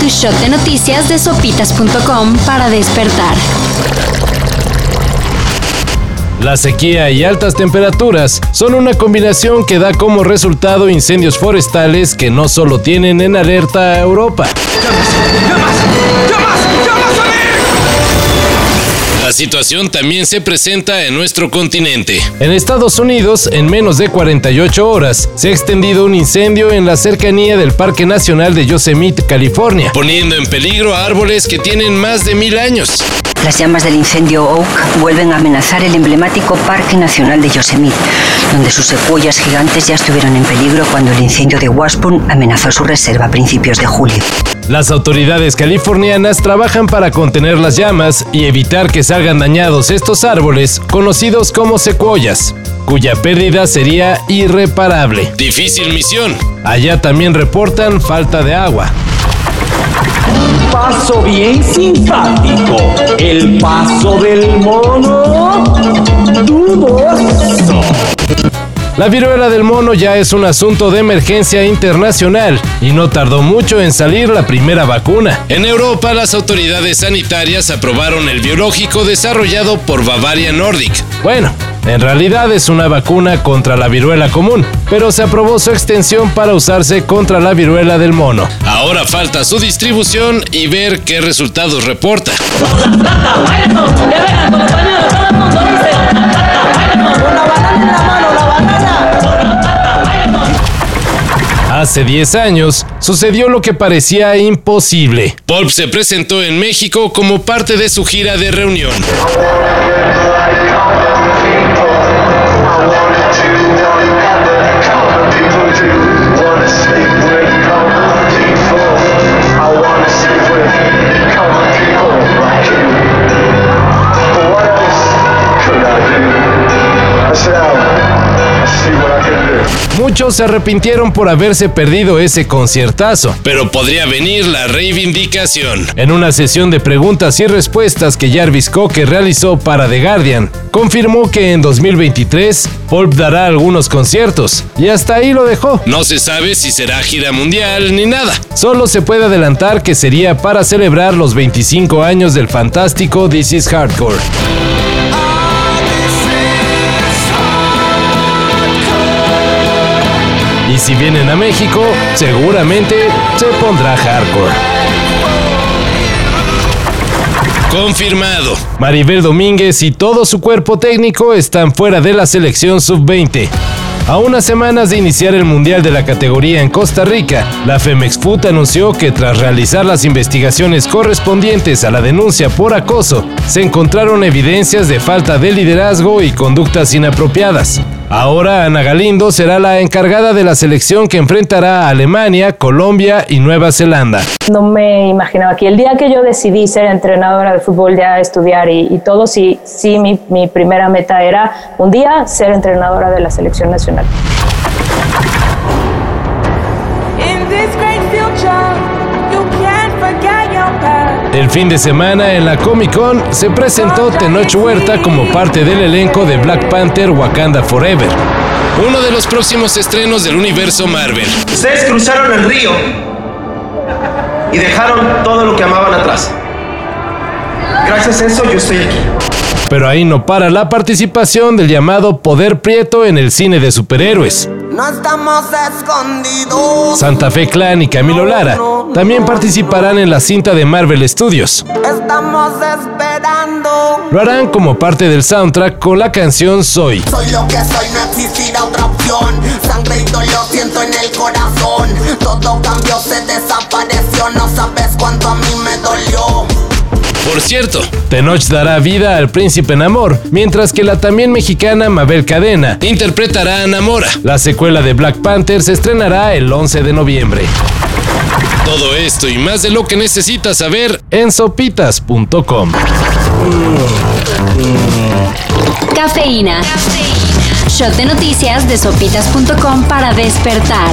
Tu shot de noticias de sopitas.com para despertar. La sequía y altas temperaturas son una combinación que da como resultado incendios forestales que no solo tienen en alerta a Europa. La situación también se presenta en nuestro continente. En Estados Unidos, en menos de 48 horas, se ha extendido un incendio en la cercanía del Parque Nacional de Yosemite, California, poniendo en peligro a árboles que tienen más de mil años. Las llamas del incendio Oak vuelven a amenazar el emblemático Parque Nacional de Yosemite, donde sus secuoyas gigantes ya estuvieron en peligro cuando el incendio de Waspun amenazó su reserva a principios de julio. Las autoridades californianas trabajan para contener las llamas y evitar que salgan dañados estos árboles conocidos como secuoyas, cuya pérdida sería irreparable. Difícil misión. Allá también reportan falta de agua. Paso bien simpático, el paso del mono. La viruela del mono ya es un asunto de emergencia internacional y no tardó mucho en salir la primera vacuna. En Europa, las autoridades sanitarias aprobaron el biológico desarrollado por Bavaria Nordic. Bueno, en realidad es una vacuna contra la viruela común, pero se aprobó su extensión para usarse contra la viruela del mono. Ahora falta su distribución y ver qué resultados reporta. Hace 10 años sucedió lo que parecía imposible. Pulp se presentó en México como parte de su gira de reunión. Muchos se arrepintieron por haberse perdido ese conciertazo, pero podría venir la reivindicación. En una sesión de preguntas y respuestas que Jarvis Cocker realizó para The Guardian, confirmó que en 2023 Pulp dará algunos conciertos, y hasta ahí lo dejó. No se sabe si será gira mundial ni nada. Solo se puede adelantar que sería para celebrar los 25 años del fantástico This is Hardcore. Y si vienen a México, seguramente se pondrá hardcore. Confirmado. Maribel Domínguez y todo su cuerpo técnico están fuera de la selección sub-20. A unas semanas de iniciar el Mundial de la categoría en Costa Rica, la Femex Food anunció que tras realizar las investigaciones correspondientes a la denuncia por acoso, se encontraron evidencias de falta de liderazgo y conductas inapropiadas. Ahora Ana Galindo será la encargada de la selección que enfrentará a Alemania, Colombia y Nueva Zelanda. No me imaginaba que el día que yo decidí ser entrenadora de fútbol, ya estudiar y, todo, sí, sí mi, mi primera meta era un día ser entrenadora de la selección nacional. El fin de semana en la Comic Con se presentó Tenoch Huerta como parte del elenco de Black Panther Wakanda Forever, uno de los próximos estrenos del universo Marvel. Ustedes cruzaron el río y dejaron todo lo que amaban atrás. Gracias a eso yo estoy aquí. Pero ahí no para la participación del llamado Poder Prieto en el cine de superhéroes. No estamos escondidos. Santa Fe Clan y Camilo Lara también participarán en la cinta de Marvel Studios. Estamos esperando. Lo harán como parte del soundtrack con la canción Soy. Soy lo que soy, no existirá otra opción. Por cierto, Tenoch dará vida al príncipe Namor, mientras que la también mexicana Mabel Cadena interpretará a Namora. La secuela de Black Panther se estrenará el 11 de noviembre. Todo esto y más de lo que necesitas saber en sopitas.com. Cafeína. Shot de noticias de sopitas.com para despertar.